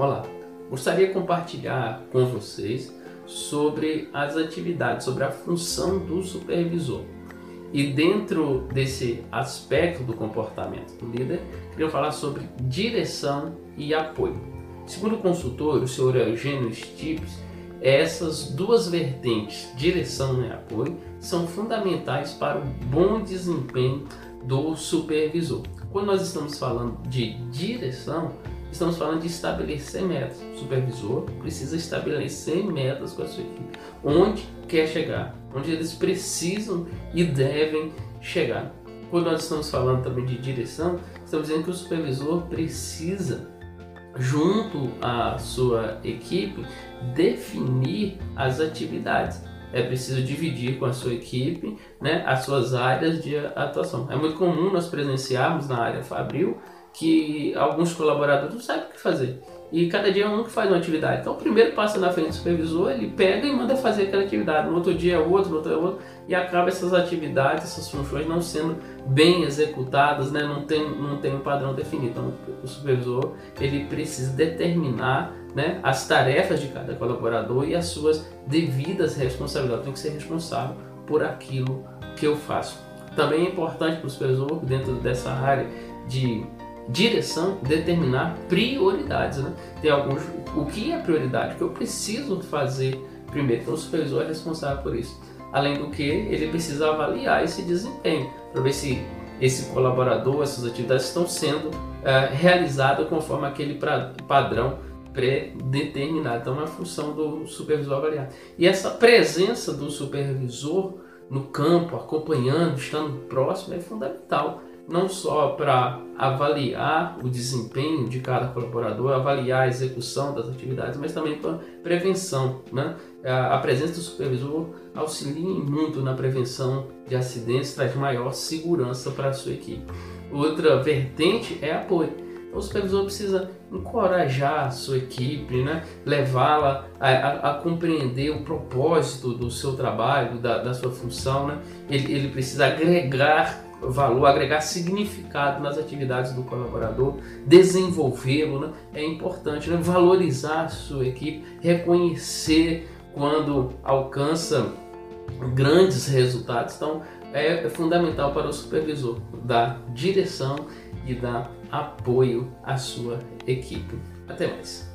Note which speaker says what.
Speaker 1: Olá, gostaria de compartilhar com vocês sobre as atividades, sobre a função do supervisor. E dentro desse aspecto do comportamento do líder, queria falar sobre direção e apoio. Segundo o consultor, o senhor Eugênio Stips, essas duas vertentes, direção e apoio, são fundamentais para o bom desempenho do supervisor. Quando nós estamos falando de direção, estamos falando de estabelecer metas. O supervisor precisa estabelecer metas com a sua equipe. Onde quer chegar, onde eles precisam e devem chegar. Quando nós estamos falando também de direção, estamos dizendo que o supervisor precisa, junto à sua equipe, definir as atividades é preciso dividir com a sua equipe né, as suas áreas de atuação. É muito comum nós presenciarmos na área Fabril que alguns colaboradores não sabem o que fazer. E cada dia é um que faz uma atividade. Então, o primeiro passa na frente do supervisor, ele pega e manda fazer aquela atividade. No outro dia é outro, no outro é outro. E acaba essas atividades, essas funções não sendo bem executadas, né? não, tem, não tem um padrão definido. Então, o supervisor ele precisa determinar né, as tarefas de cada colaborador e as suas devidas responsabilidades. Tenho que ser responsável por aquilo que eu faço. Também é importante para o supervisor, dentro dessa área de direção determinar prioridades. Né? Tem alguns. O que é prioridade? O que eu preciso fazer primeiro? Então, o supervisor é responsável por isso. Além do que, ele precisa avaliar esse desempenho para ver se esse colaborador, essas atividades estão sendo é, realizadas conforme aquele pra, padrão pré-determinado. Então, é uma função do supervisor avaliar. E essa presença do supervisor no campo, acompanhando, estando próximo, é fundamental não só para avaliar o desempenho de cada colaborador, avaliar a execução das atividades, mas também para prevenção. Né? A presença do supervisor auxilia muito na prevenção de acidentes, traz maior segurança para a sua equipe. Outra vertente é apoio. Então, o supervisor precisa encorajar a sua equipe, né? levá-la a, a, a, compreender o propósito do seu trabalho, da, da sua função. Né? Ele, ele precisa agregar valor, agregar significado nas atividades do colaborador, desenvolvê-lo, né? é importante, né? valorizar a sua equipe, reconhecer quando alcança grandes resultados. Então, é fundamental para o supervisor dar direção e dar apoio à sua equipe. Até mais.